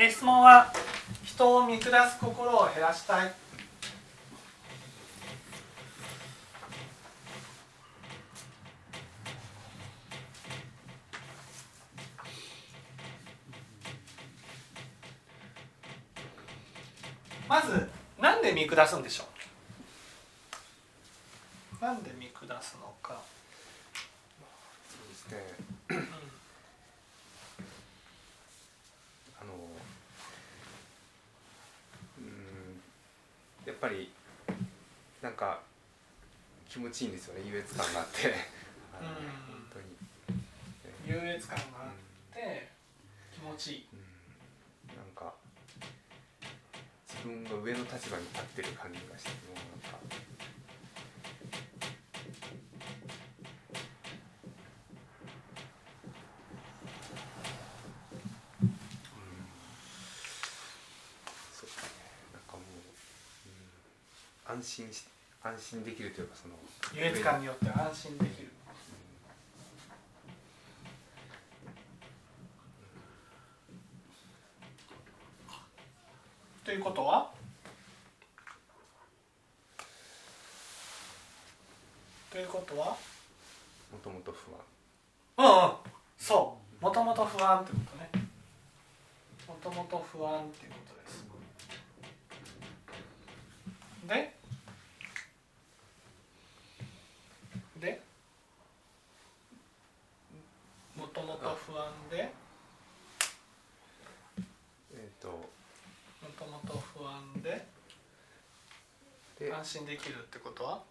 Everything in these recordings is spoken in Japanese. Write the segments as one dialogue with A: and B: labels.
A: え質問は人を見下す心を減らしたい。まずなんで見下すんでしょう？なんで見下すのか。
B: そうですねあのうんやっぱりなんか気持ちいいんですよね優越感があって。あの
A: うん
B: 本当に、
A: 優越感があって気持ちいい。
B: うん。なんか自分が上の立場に立ってる感じがしてもうなんか。うん。そうですね。なんかもう、うん、安心し安心できるというかその
A: 優越感によって安心できる。ということは？ということは？
B: もともと不安。
A: うんうん。そう。もともと不安ってことね。もともと不安っていうことです。ででもともと不安で？
B: えっ、と。
A: もともと不安で？
B: で。
A: 安心できるってこと？は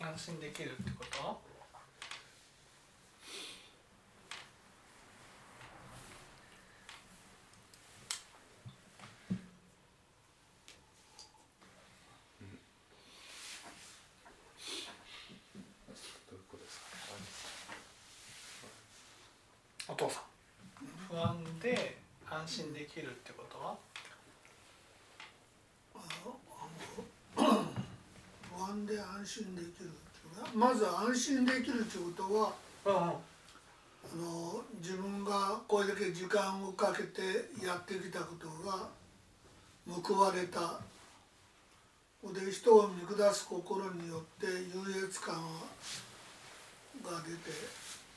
A: 安心できるってことは
B: どういうことですかね
A: お父さん。不安で安心できるってことは？
C: 不安で安心できるっていうのはまず安心できるっていうことは
A: うんうん。
C: あの自分がこれだけ時間をかけてやってきたことが報われた。で人を見下す心によって優越感が出て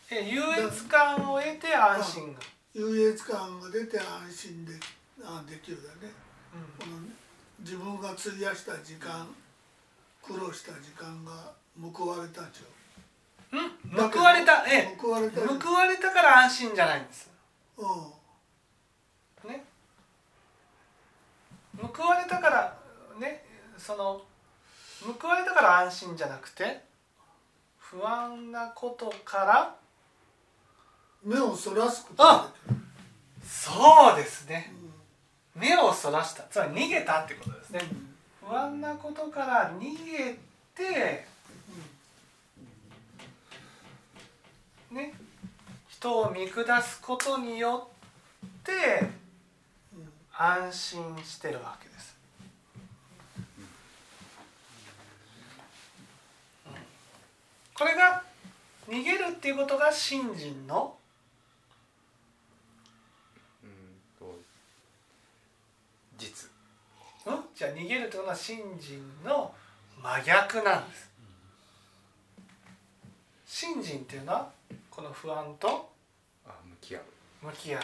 A: え優越感を得て安心が、
C: 優越感が出て安心であできるだね。
A: う
C: この自分が費やした時間苦労した時間が報われたんちゃ
A: ん、うん、報われた？え
C: う報われた
A: 報われたから安心じゃないんです。
C: うん。
A: ね。報われたからねその報われたから安心じゃなくて不安なことから
C: 目をそらすことができる。
A: そうですね。目をそらした。つまり逃げたってことですね。不安なことから逃げてね人を見下すことによって安心してるわけです。これが逃げるっていうことが信心の
B: うんと実
A: うん？じゃあ逃げるってことは信心の真逆なんです。信心っていうのはこの不安と
B: あ向き合う
A: 向き合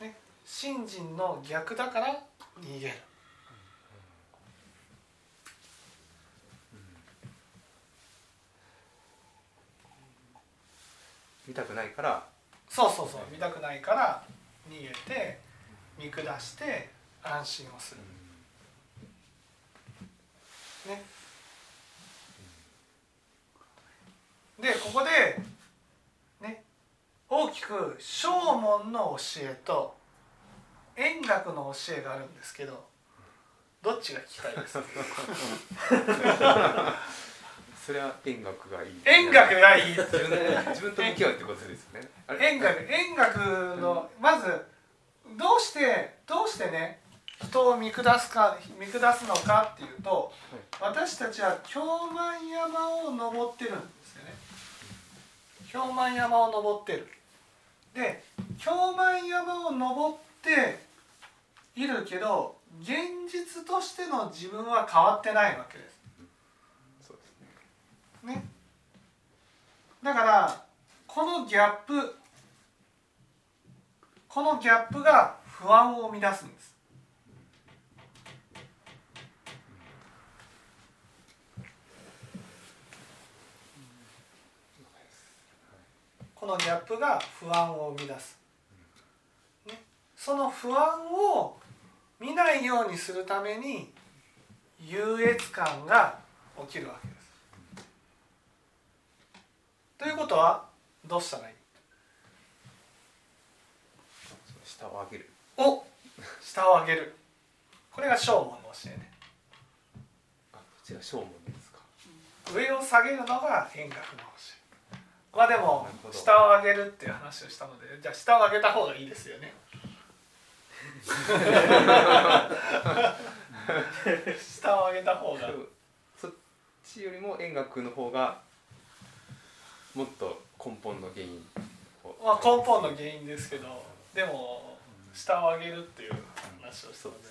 A: う。ね、信心の逆だから逃げる。
B: 見たくないから
A: そうそうそう見たくないから逃げて見下して安心をする。ね。でここでね。大きく正門の教えと円覚の教えがあるんですけどどっちが聞きたいですか？
B: それは円楽がいい。
A: 円覚がいい
B: 自分と向き合うってことですよね。
A: 円覚円覚のまずどうしてどうしてね人を見下すか見下すのかっていうと私たちは京満山を登ってるんですよね。京満山を登ってる。で京満山を登っているけど現実としての自分は変わってないわけです。
B: ね。
A: だからこのギャップこのギャップが不安を生み出すんです。このギャップが不安を生み出す、ね、その不安を見ないようにするために優越感が起きるわけです。ということはどうしたらいい？
B: 下を上げる。
A: お下を上げる。これが正門の教えね。
B: あこちら正門ですか。
A: 上を下げるのが円覚の教え。まあでも下を上げるっていう話をしたのでじゃあ下を上げた方がいいですよね。下を上げた方が。
B: そっちよりも円楽の方がもっと根本の原因を。
A: まあ根本の原因ですけどでも下を上げるっていう話をしたので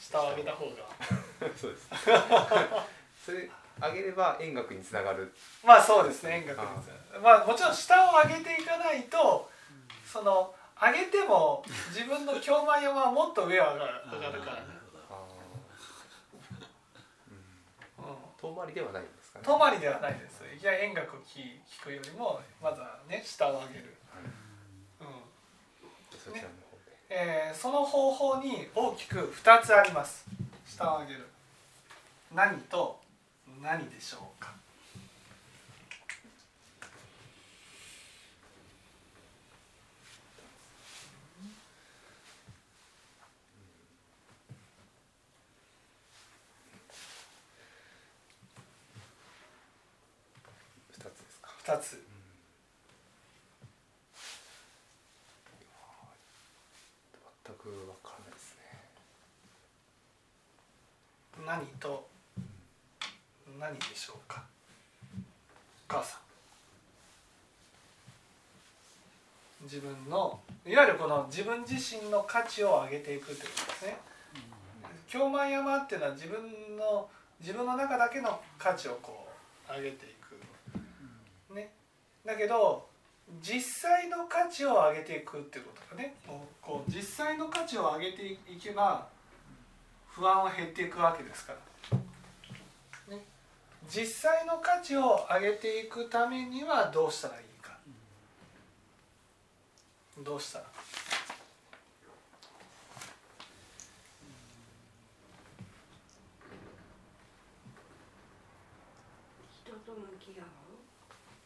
A: 下を上げた方が。
B: そうです。それ上げれば円楽につながる。
A: まあそうですね円楽ですまあもちろん下を上げていかないとその上げても自分の京満山はもっと上は上がる上がるから。ね、
B: あ
A: うん、
B: ー遠回りではないんですかね。
A: 遠回りではないです。いきなり円楽を聞聞くよりもまずはね下を上げる、うん。
B: そちらの方で、
A: えーその方法に大きく2つあります。下を上げる。何と何でしょうか。
B: 二つですか。
A: 2つ
B: 全くわからないですね
A: 何と何でしょうか？お母さん。自分のいわゆるこの自分自身の価値を上げていくってことですね。京満山っていうのは自分の自分の中だけの価値をこう上げていく。ね。だけど実際の価値を上げていくっていうことがね。こうこう実際の価値を上げていけば不安は減っていくわけですから、ね、実際の価値を上げていくためにはどうしたらいいか。どうしたら。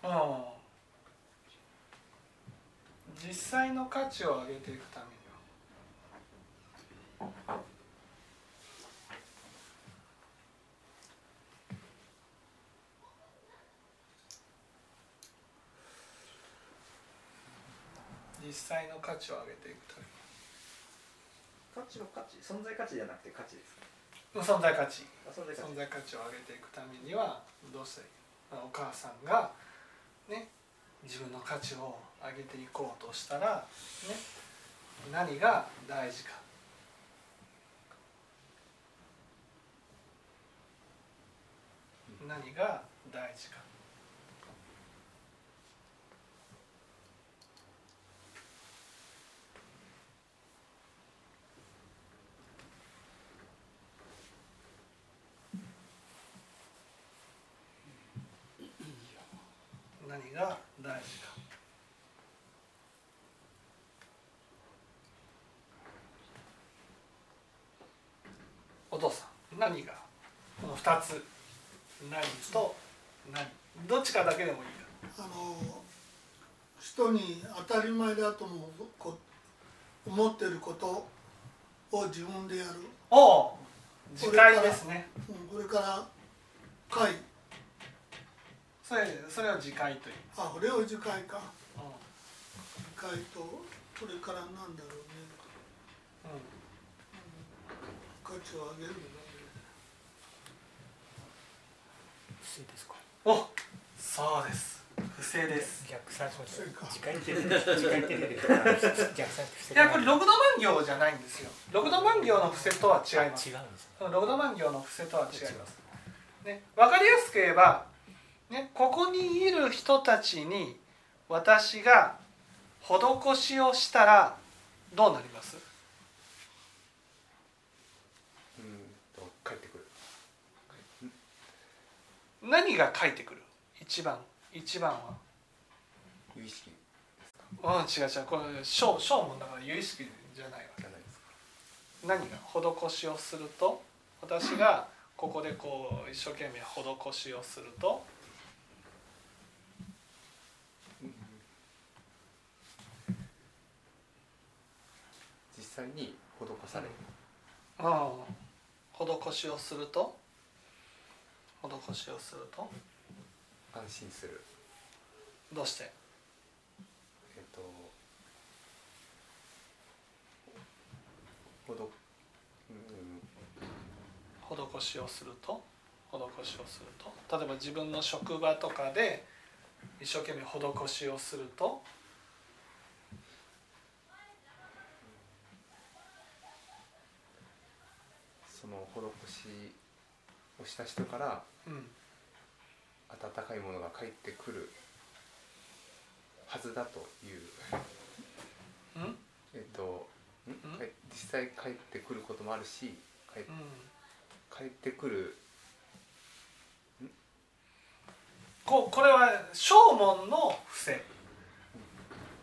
D: う
A: ん。実際の価値を上げていくためには実際の価値を上げていくために
E: 価値の価値存在価値じゃなくて価値ですか？
A: 存在価値。
E: あ存在価値。
A: 存在価値を上げていくためにはどうしたらいいお母さんがね自分の価値を上げていこうとしたらね何が大事か。何が大事か何が大事か。お父さん何がこの2つ何と何どっちかだけでもいいか。
C: あの人に当たり前だと思うこ思ってることを自分でやる、
A: おお次回ですね。
C: うん、これから会
A: それそれを次回という、
C: あこれを次回か。
A: う
C: 次回とこれからなんだろうね。価値を上げるんだね。
F: 不正ですか
A: おそうです。不正です。
F: 逆算しました時間に出てる。時間に出てる。から逆算
A: いやこれ六度万行じゃないんですよ。六度万行の伏せとは違います。
F: 違うんですね
A: 六度万行の伏せとは違います、ね、分かりやすく言えば、ね、ここにいる人たちに私が施しをしたらどうなります？
B: うんと帰ってくる。
A: 何が書いてくる？一番一番は。
B: 有意識
A: うん違う違う。これ小小問だから有意識じゃないわ
B: じゃないですか。
A: 何が？施しをすると？私がここでこう一生懸命施しをすると
B: 実際に施される。
A: うん施しをすると？施しをすると？
B: 安心する。
A: どうして？
B: えっとほどうん。
A: 施しをすると？施しをすると？例えば自分の職場とかで一生懸命施しをすると
B: その施しをした人から
A: うん。
B: 温かいものが返ってくるはずだという。
A: うん？
B: えっと実際帰ってくることもあるし帰ってくる
A: ここれは正門の伏せ。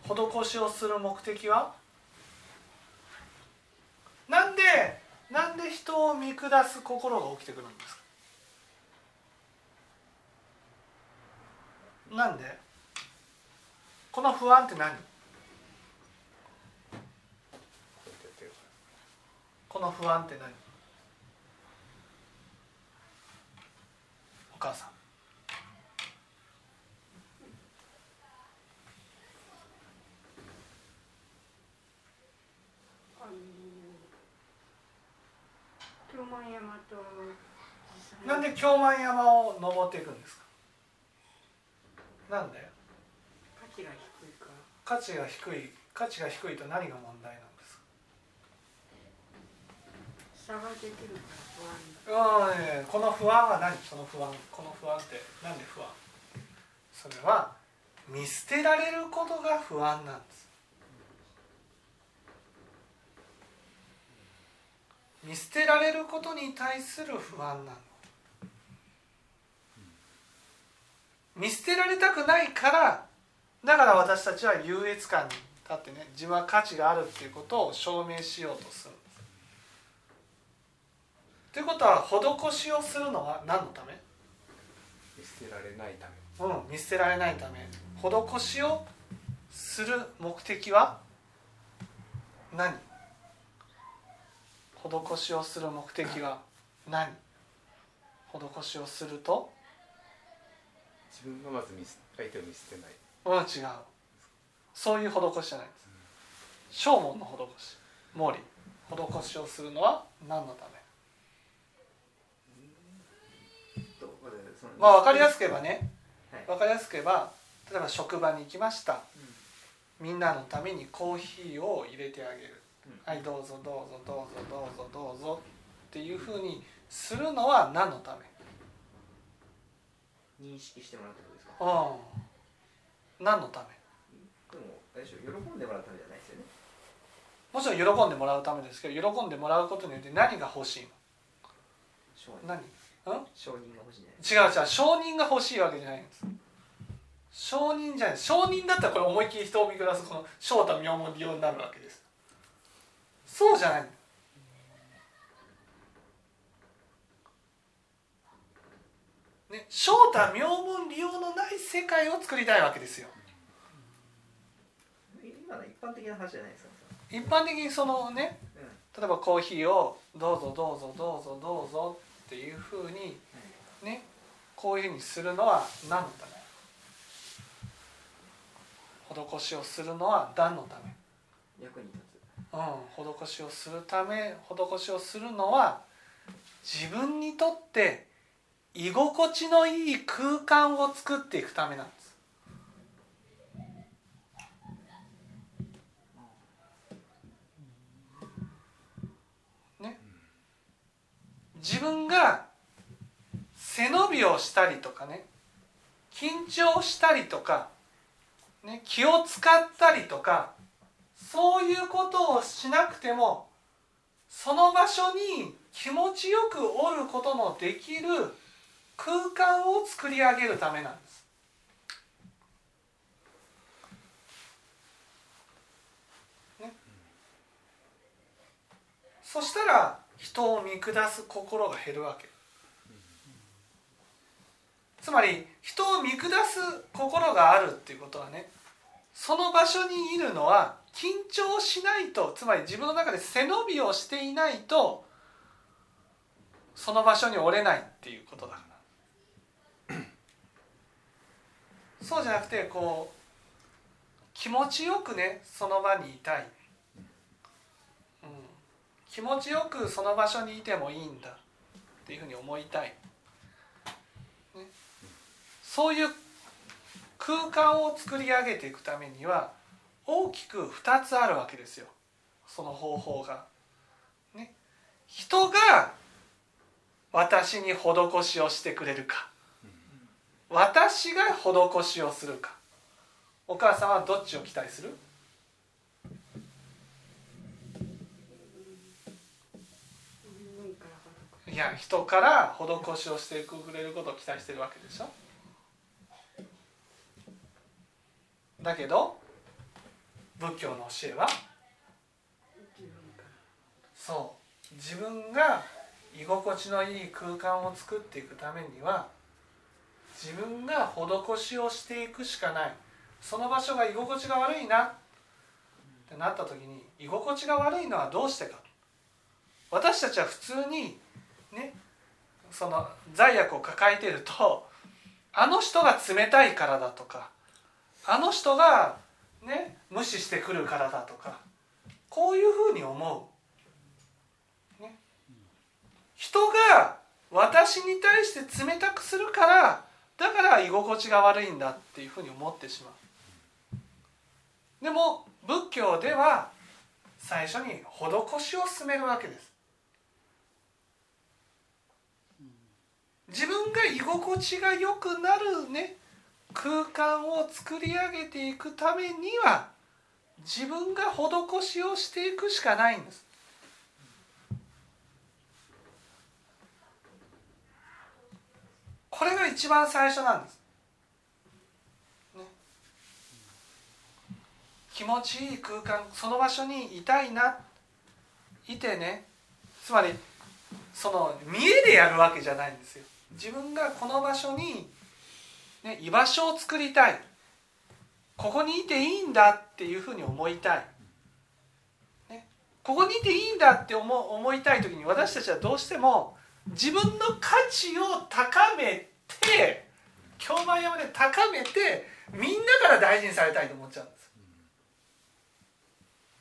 A: 施しをする目的は？なんでなんで人を見下す心が起きてくるんですか？なんで？この不安って何？
B: こうやってやってるか
A: この不安って何？お母さん
D: あの京満山と
A: なんで京満山を登っていくんですか？なんで？
D: 価値が低いから。
A: 価値が低い。価値が低いと何が問題なんです
D: 差ができるから不安
A: うんねこの不安は何？その不安。この不安ってなんで不安？それは見捨てられることが不安なんです見捨てられることに対する不安なの。見捨てられたくないからだから私たちは優越感に立ってね自分は価値があるっていうことを証明しようとする。ということは施しをするのは何のため？
B: ら見捨てられないため。
A: うん、見捨てられないため。施しをする目的は何？施しをする目的は何？施しをすると？
B: 自分がまず相手を見捨てない。
A: うん違う。そういう施しじゃない。んです正門の施し。毛利施しをするのは何のため？
E: とま
A: あ分かりやすく言えばね。
E: はい。
A: 分かりやすく言えば例えば職場に行きました。みんなのためにコーヒーを入れてあげる。
E: うん
A: はいどうぞどうぞどうぞどうぞどうぞっていうふうにするのは何のため？
E: 認識してもらうってことですか？
A: うん。何のため？
E: でもあれでしょ喜んでもらうためじゃないですよね。
A: もちろん喜んでもらうためですけど喜んでもらうことによって何が欲しいの？何？うん？
E: 承認が欲しいんじゃない
A: 違う違う承認が欲しいわけじゃないんです。承認じゃない。承認だったらこれ思いっきり人を見下すこの正太妙門利用になるわけですそうじゃない。ね正太妙門利用のない世界を作りたいわけですよ。
E: 今の一般的な話じゃないですか。
A: 一般的にそのね
E: うん。
A: 例えばコーヒーをどうぞどうぞどうぞどうぞっていうふうにねこういうふうにするのは何のため？施しをするのは何のため？
E: 役に立
A: うん、施しをするため施しをするのは自分にとって居心地のいい空間を作っていくためなんです。ね、自分が背伸びをしたりとかね緊張したりとか、ね、気を使ったりとかそういうことをしなくてもその場所に気持ちよくおることのできる空間を作り上げるためなんです。ね、そしたら人を見下す心が減るわけ。つまり人を見下す心があるっていうことはねその場所にいるのは緊張しないとつまり自分の中で背伸びをしていないとその場所に折れないっていうことだから。そうじゃなくてこう気持ちよくねその場にいたい、うん、気持ちよくその場所にいてもいいんだ。っていうふうに思いたい、ね、そういう空間を作り上げていくためには大きく2つあるわけですよ。その方法が。ね、人が私に施しをしてくれるか。私が施しをするか。お母さんはどっちを期待する？いや人から施しをしてくれることを期待してるわけでしょ。だけど仏教の教えは？そう。自分が居心地のいい空間を作っていくためには自分が施しをしていくしかない。その場所が居心地が悪いな。ってなった時に居心地が悪いのはどうしてか。私たちは普通にねその罪悪を抱えているとあの人が冷たいからだとかあの人がね無視してくるからだとかこういうふうに思う、ね、人が私に対して冷たくするからだから居心地が悪いんだっていうふうに思ってしまう。でも仏教では最初に施しを進めるわけです。自分が居心地が良くなるね空間を作り上げていくためには自分が施しをしていくしかないんです。これが一番最初なんです。ね、気持ちいい空間その場所にいたいないてねつまりその見栄でやるわけじゃないんですよ。自分がこの場所にね、居場所を作りたい。ここにいていいんだっていうふうに思いたい、ね、ここにいていいんだって思思いたい時に私たちはどうしても自分の価値を高めて京満山で高めてみんなから大事にされたいと思っちゃうんです。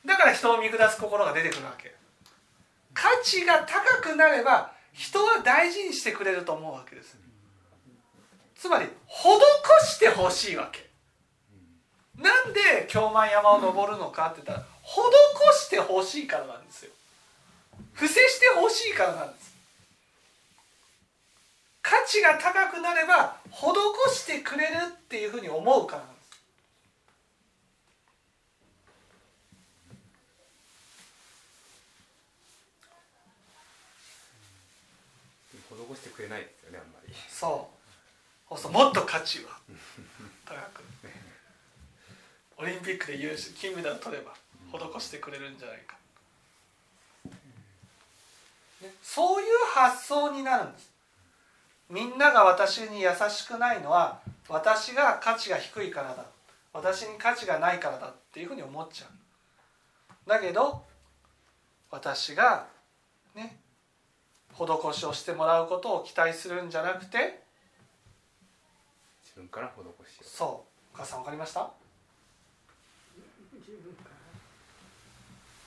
A: だから人を見下す心が出てくるわけ。価値が高くなれば人は大事にしてくれると思うわけです。ねつまり施してほしいわけ。なんで京満山を登るのかって言ったら施してほしいからなんですよ。伏せしてほしいからなんです。価値が高くなれば施してくれるっていうふうに思うからなんです。
B: 施してくれないですよねあんまり。
A: そうそうもっと価値は高く。オリンピックで優勝金メダル取れば施してくれるんじゃないか、ね、そういう発想になるんです。みんなが私に優しくないのは私が価値が低いからだ。私に価値がないからだっていうふうに思っちゃう。だけど私がね施しをしてもらうことを期待するんじゃなくて
B: 分から施し
A: そう。お母さん分かりました？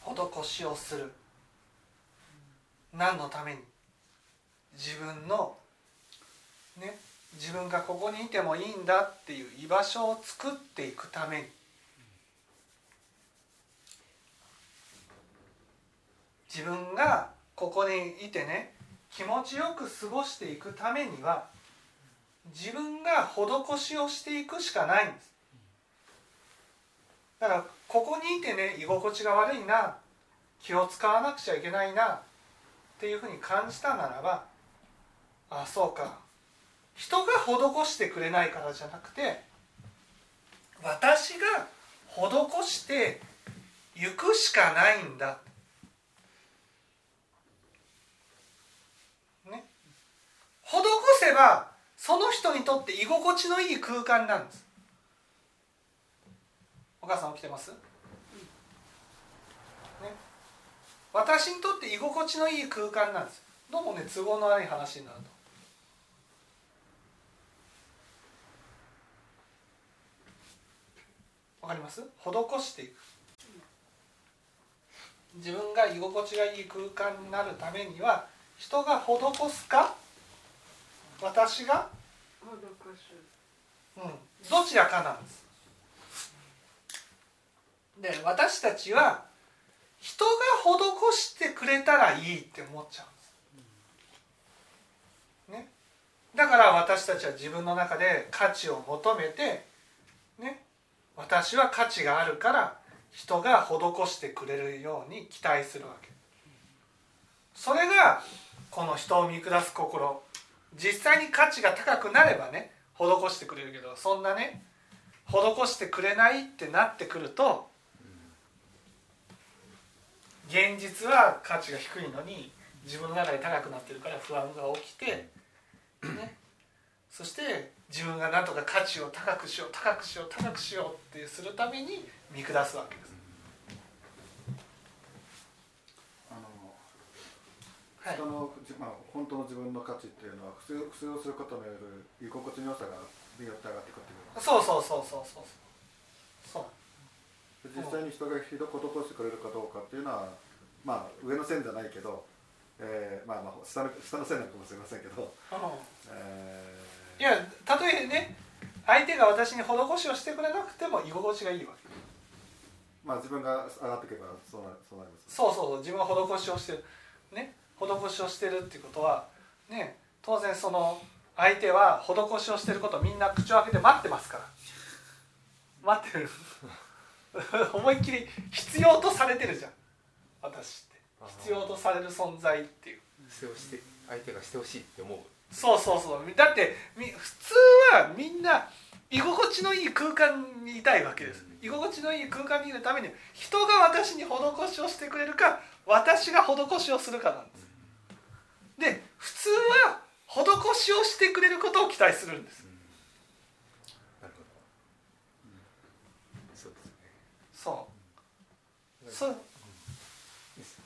A: 施しをする。何のために？自分のね自分がここにいてもいいんだっていう居場所を作っていくために。自分がここにいてね気持ちよく過ごしていくためには自分が施しをしていくしかないんです。だからここにいてね居心地が悪いな気を使わなくちゃいけないなっていうふうに感じたならばああそうか。人が施してくれないからじゃなくて私が施して行くしかないんだ。ね。施せばその人にとって居心地のいい空間なんです。お母さん起きてます、ね、私にとって居心地のいい空間なんです。どうもね都合の悪い話になると。わかります？施していく。自分が居心地がいい空間になるためには人が施すか？私が、うん、どちらかなんです。で私たちは人が施してくれたらいいって思っちゃうんです、ね、だから私たちは自分の中で価値を求めてね。私は価値があるから人が施してくれるように期待するわけ。それがこの人を見下す心。実際に価値が高くなればね施してくれるけどそんなね施してくれないってなってくると現実は価値が低いのに自分の中で高くなってるから不安が起きて、ね、そして自分が何とか価値を高くしよう高くしよう高くしようってするために見下すわけです。
G: あの
A: はい
G: 人の、じまあ、本当の自分の価値っていうのは苦痛をすることによる居心地の良さがによって上がっていくっていう
A: そうそうそうそうそう。そう。
G: で実際に人がひどことしてくれるかどうかっていうのはまあ上の線じゃないけど、えー、まあまあ下の下の線なのかもしれませんけど、
A: うん。
G: え
A: いやたとえね相手が私に施しをしてくれなくても居心地がいいわけ。
G: ーまあ自分が上がっていけばそうなそうなります。
A: そうそうそう自分が施しをしてるね施しをしてるっていうことはね当然その相手は施しをしてることをみんな口を開けて待ってますから。待ってる。思いっきり必要とされてるじゃん。私って。必要とされる存在っていう。
B: 相手がしてほしいって思う。
A: そうそうそう。だってみ普通はみんな居心地のいい空間にいたいわけです。居心地のいい空間にいるために人が私に施しをしてくれるか私が施しをするかなんで普通は施しをしてくれることを期待するんです。
B: なるほど、そうですね。
A: そう。そ
B: ですね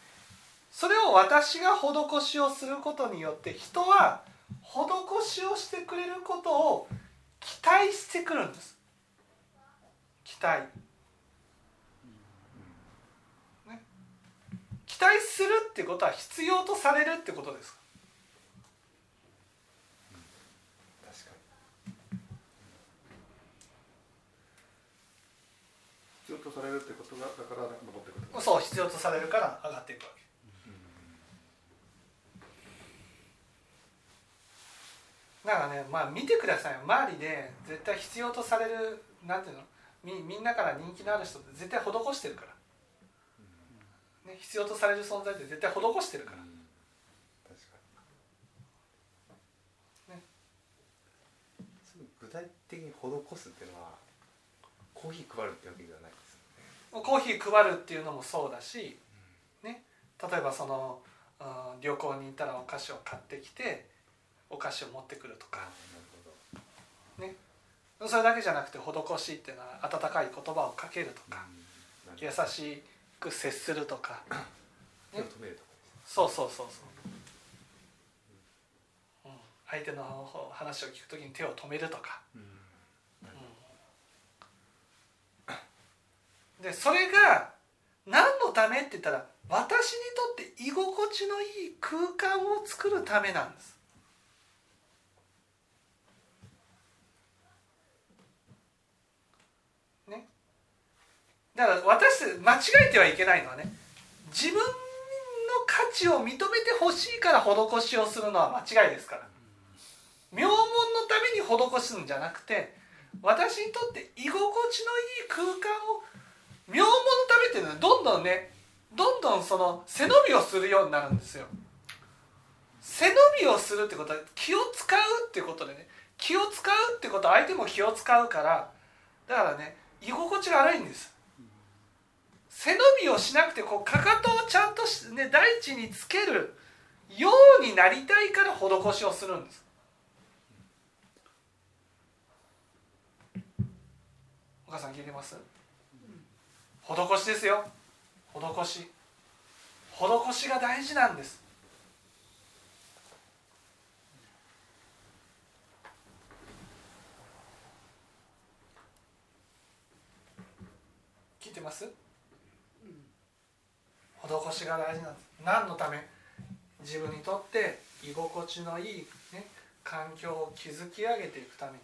A: それを私が施しをすることによって人は施しをしてくれることを期待してくるんです。期待、ね、期待するってことは必要とされるってことです
B: 確か
G: 必要とされるってことがだから登ってくる。
A: そう必要とされるから上がっていくわけ。だからねまあ見てください周りで絶対必要とされるなんていうの？みみんなから人気のある人って絶対施してるから、ね、必要とされる存在って絶対施してるから、
B: に、確かに。
A: ね。
B: 具体的に施すっていうのはコーヒー配るってわけではない
A: コーヒー配るっていうのもそうだし、ね、例えばその、うん旅行に行ったらお菓子を買ってきてお菓子を持ってくるとか。
B: なるほど。
A: それだけじゃなくて施しっていうのは温かい言葉をかけるとか、優
B: うんなるほど。
A: しく接するとか。
B: 手を止めるとか
A: そうそうそうそう、うん、相手の話を聞くときに手を止めるとか、
B: ですね
A: でそれが何のためって言ったら私にとって居心地のいい空間を作るためなんです。ね。だから私間違えてはいけないのはね自分の価値を認めてほしいから施しをするのは間違いですから。名門のために施すんじゃなくて私にとって居心地のいい空間を名門のためっていうのはどんどんねどんどんその背伸びをするようになるんですよ。背伸びをするってことは気を使うってことでね気を使うってことは相手も気を使うからだからね居心地が悪いんです。背伸びをしなくてこうかかとをちゃんとし、ね、大地につけるようになりたいから施しをするんです。お母さん聞いてます？施しですよ施し。施しが大事なんです。聞いてます？施しが大事なんです。何のため？自分にとって居心地のいい、ね、環境を築き上げていくために。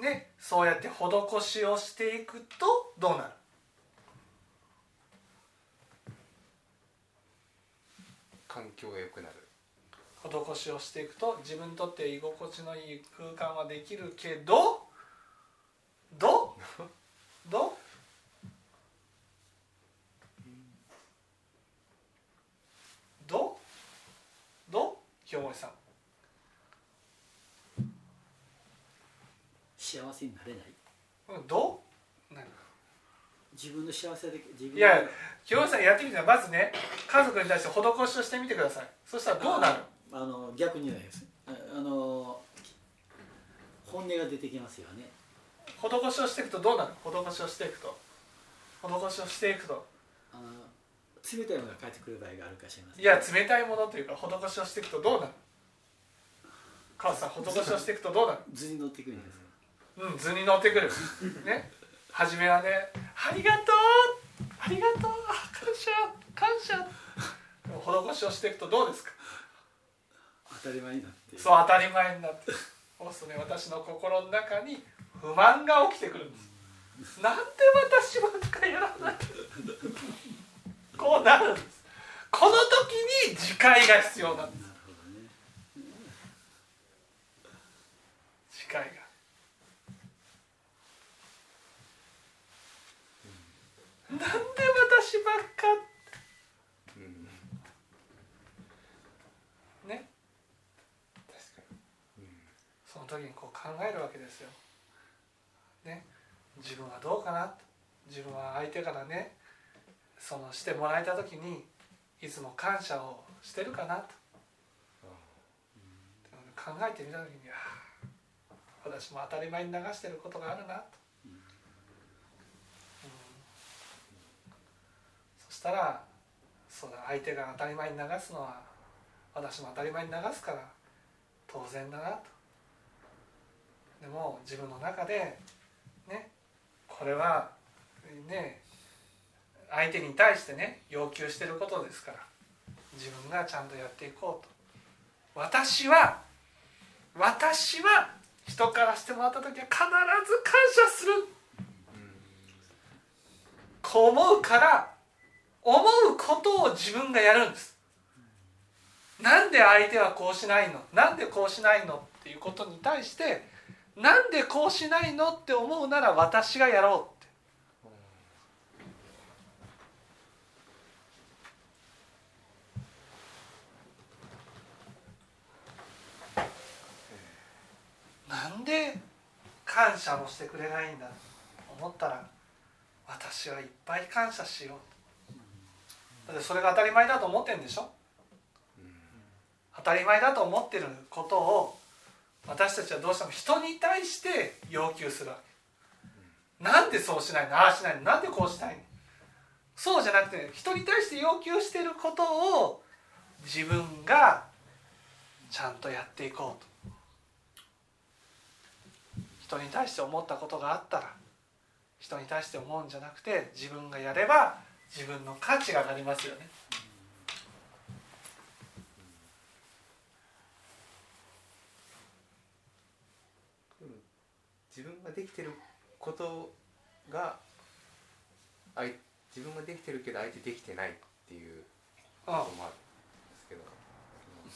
A: ねそうやって施しをしていくとどうなる？
B: 環境が良くなる。
A: 施しをしていくと自分にとって居心地のいい空間はできるけどどどどど清盛さん
H: 幸せになれない。
A: う？んど何？
H: 自分の幸せで自分の
A: いや清盛さんやってみてまずね家族に対して施しをしてみてください。そしたらどうなる？
H: あの逆にですああの本音が出てきますよね。
A: 施しをしていくとどうなる？施しをしていくと。施しをしていくと。
H: あの冷たいものが返ってくる場合があるかもしれません。
A: いや冷たいものというか施しをしていくとどうなる？母さん施しをしていくとどうなる？
H: 図に乗ってくるんです
A: うん図に乗ってくる。ね。初めはね「ありがとう。ありがとう。あ感謝。感謝」でも施しをしていくとどうですか？
H: 当たり前になって。
A: そう当たり前になって。そうすね。私の心の中に不満が起きてくるんです。なんで私ばっかやらない？こうなるんです。この時に自戒が必要なんです
H: なるほどね
A: 自戒がなんで私ばっか
B: うん。
A: ね。
B: 確かに。
A: その時にこう考えるわけですよ。ね、自分はどうかなと自分は相手からねそのしてもらえた時にいつも感謝をしてるかなと。考えてみた時にああ私も当たり前に流してることがあるなと、うんそしたらそうだ相手が当たり前に流すのは私も当たり前に流すから当然だなと。でも自分の中でねこれはね相手に対してね要求してることですから自分がちゃんとやっていこうと。私は私は人からしてもらった時は必ず感謝する。こう思うから思うことを自分がやるんです。なんで相手はこうしないの？なんでこうしないのっていうことに対してなんでこうしないのって思うなら私がやろうって。なんで感謝もしてくれないんだと思ったら私はいっぱい感謝しよう。それが当たり前だと思ってるんでしょ？当たり前だと思ってることを私たちはどうしても人に対して要求するわけ。なんでそうしないの？ああしないの？なんでこうしたいの？そうじゃなくて人に対して要求してることを自分がちゃんとやっていこうと。人に対して思ったことがあったら人に対して思うんじゃなくて自分がやれば自分の価値が上がりますよね。
B: 自分ができてることがあい自分ができてるけど相手できてないっていう
A: うん
B: こともあるんですけど、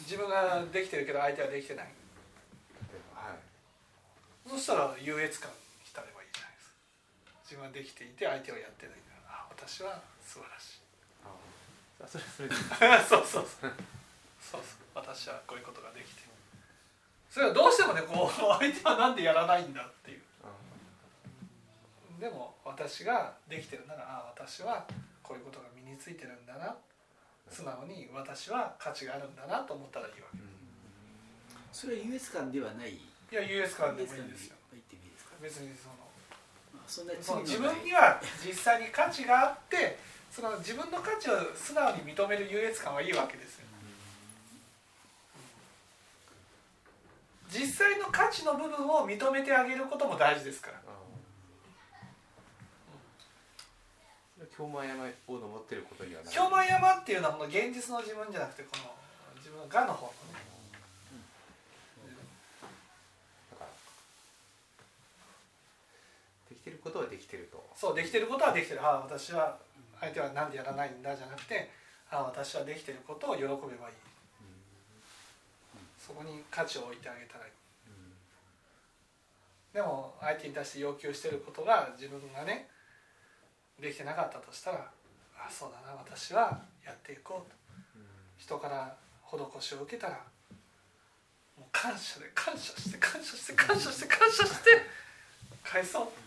A: 自分ができてるけど相手はできてない。
B: はい。
A: そしたら優越感に浸ればいいじゃないですか。自分はできていて相手はやってないからあ私は素晴らしい。
B: ああそれそれで。
A: そうそうそう。そうそう。私はこういうことができてる。それはどうしてもねこう相手はなんでやらないんだっていう。
B: あ
A: でも私ができてるならあ私はこういうことが身についてるんだな。素直に私は価値があるんだなと思ったらいいわけ。
H: それは優越感ではない。
A: いや優越感でもいいんですよ。
H: 言ってもいいですか？
A: 別にその
H: まあそんな
A: 自分には実際に価値があってその自分の価値を素直に認める優越感はいいわけですよ実際の価値の部分を認めてあげることも大事ですから。
B: あ京満山を登ってることにはない
A: 京満山っていうのはこの現実の自分じゃなくてこの自分のがの方のね。
B: だからできてることはできてると。
A: そうできてることはできてる。ああ私は相手は何でやらないんだじゃなくてああ私はできてることを喜べばいい。そこに価値を置いてあげたらいい。でも相手に対して要求してることが自分がねできてなかったとしたらあそうだな私はやっていこうと。人から施しを受けたらもう感謝で感謝して感謝して感謝して感謝して返そう。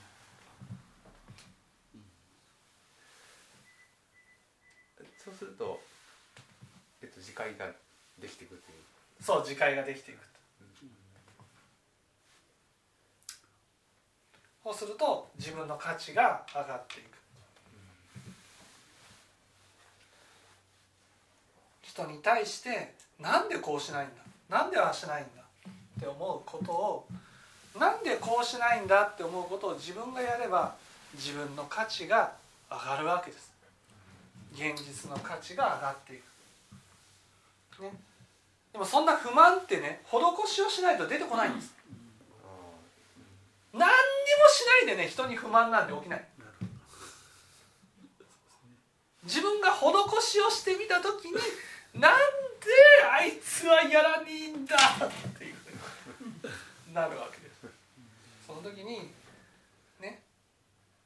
B: そうすると、えっと、自戒ができていくという。
A: そう自戒ができていくと。そうすると自分の価値が上がっていく。人に対してなんでこうしないんだ？なんでああしないんだ？って思うことをなんでこうしないんだ？って思うことを自分がやれば自分の価値が上がるわけです現実の価値が上がっていく。ね。でもそんな不満ってね施しをしないと出てこないんです。何にもしないでね人に不満なんて起きない。自分が施しをしてみた時になんであいつはやらねえんだっていう。なるわけです。その時にね。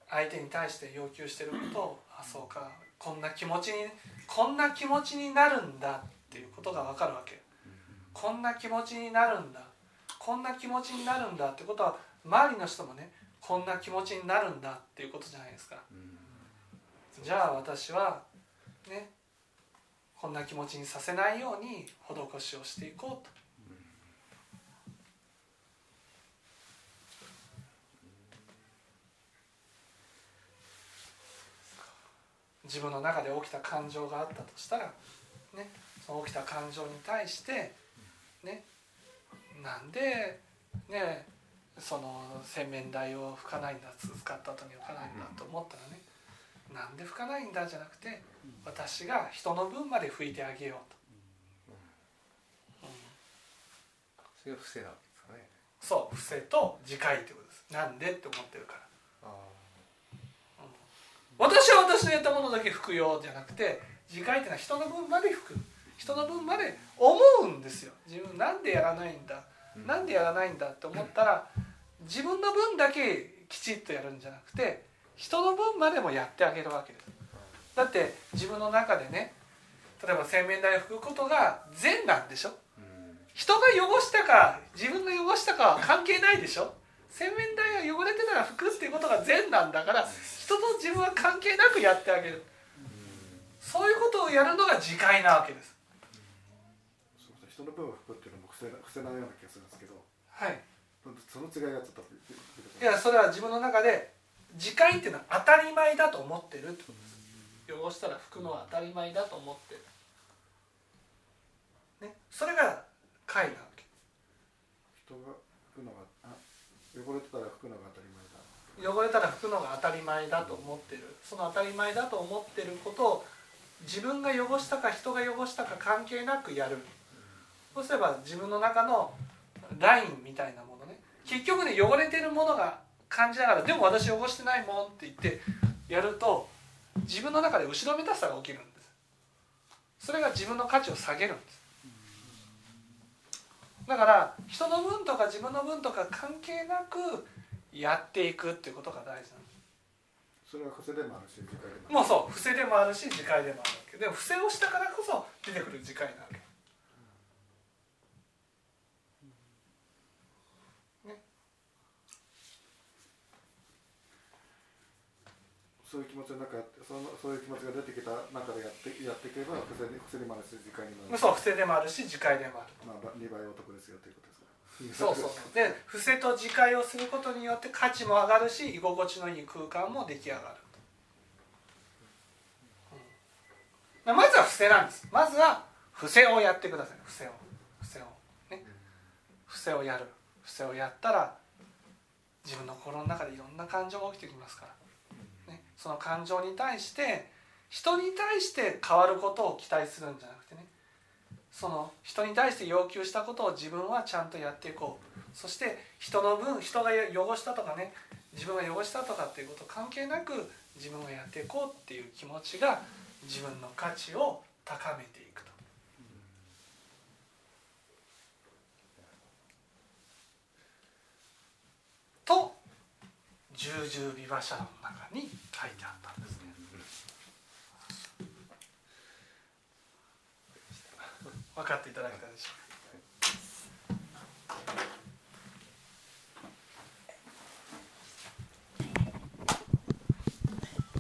A: 相手に対して要求してることをあそうかこんな気持ちにこんな気持ちになるんだっていうことが分かるわけ。こんな気持ちになるんだ。こんな気持ちになるんだってことは周りの人もねこんな気持ちになるんだっていうことじゃないですか。じゃあ私はねこんな気持ちにさせないように施しをしていこうと自分の中で起きた感情があったとしたらねその起きた感情に対してねなんでねその洗面台を拭かないんだ使った後に拭かないんだと思ったらねなんで拭かないんだじゃなくて私が人の分まで拭いてあげようと、うん。
B: それが不正なんですかね。
A: そう伏せと自戒ってことです。なんでって思ってるから。
B: あ
A: 私は私のやったものだけ拭くよじゃなくて自戒っていうのは人の分まで拭く。人の分まで思うんですよ。自分なんでやらないんだ、なんでやらないんだって思ったら自分の分だけきちっとやるんじゃなくて人の分までもやってあげるわけです。だって自分の中でね例えば洗面台を拭くことが善なんでしょ？
B: うん。
A: 人が汚したか自分が汚したかは関係ないでしょ？洗面台が汚れてたら拭くっていうことが善なんだから人と自分は関係なくやってあげる。そういうことをやるのが自戒なわけです。
G: 人の分を拭くっていうのも癖な癖なような気がするんですけど。
A: はい。
G: その違いがちょっと
A: いやそれは自分の中で自戒っていうのは当たり前だと思ってるってことです。汚したら拭くのは当たり前だと思ってる。ね。それが戒なわけ。
G: 人が拭くのがあ汚れてたら拭くのが当たり前だ。
A: 汚れたら拭くのが当たり前だと思ってる。その当たり前だと思ってることを自分が汚したか人が汚したか関係なくやる。そうすれば自分の中のラインみたいなものね。結局ね汚れてるものが感じながらでも私汚してないもんって言ってやると自分の中で後ろめたさが起きるんです。それが自分の価値を下げるんです。だから人の分とか自分の分とか関係なくやっていくっていうことが大事なんです
G: それは伏せでもあるし次回でもある。
A: もうそう伏せでもあるし自戒でもあるわけ。でも伏せをしたからこそ出てくる自戒なわけ
G: そういう気持ちの中そのそういう気持ちが出てきた中でやってやっていけば伏せに伏せにもあるし次回にもあるし
A: そう伏せでもあるし自戒でもある。
G: まあ2倍お得ですよということですか。
A: そうそう。そうで伏せと自戒をすることによって価値も上がるし居心地のいい空間も出来上がると、うん。まずは伏せなんです。まずは伏せをやってください。伏せを。伏せを。ね。伏せをやる。伏せをやったら自分の心の中でいろんな感情が起きてきますから、ね、その感情に対して人に対して変わることを期待するんじゃなくてねその人に対して要求したことを自分はちゃんとやっていこうそして人の分人が汚したとかね自分が汚したとかっていうこと関係なく自分がやっていこうっていう気持ちが自分の価値を高めていくと。と十十ビバシャの中に書いてあったんですね。分かっていただけたでしょうか？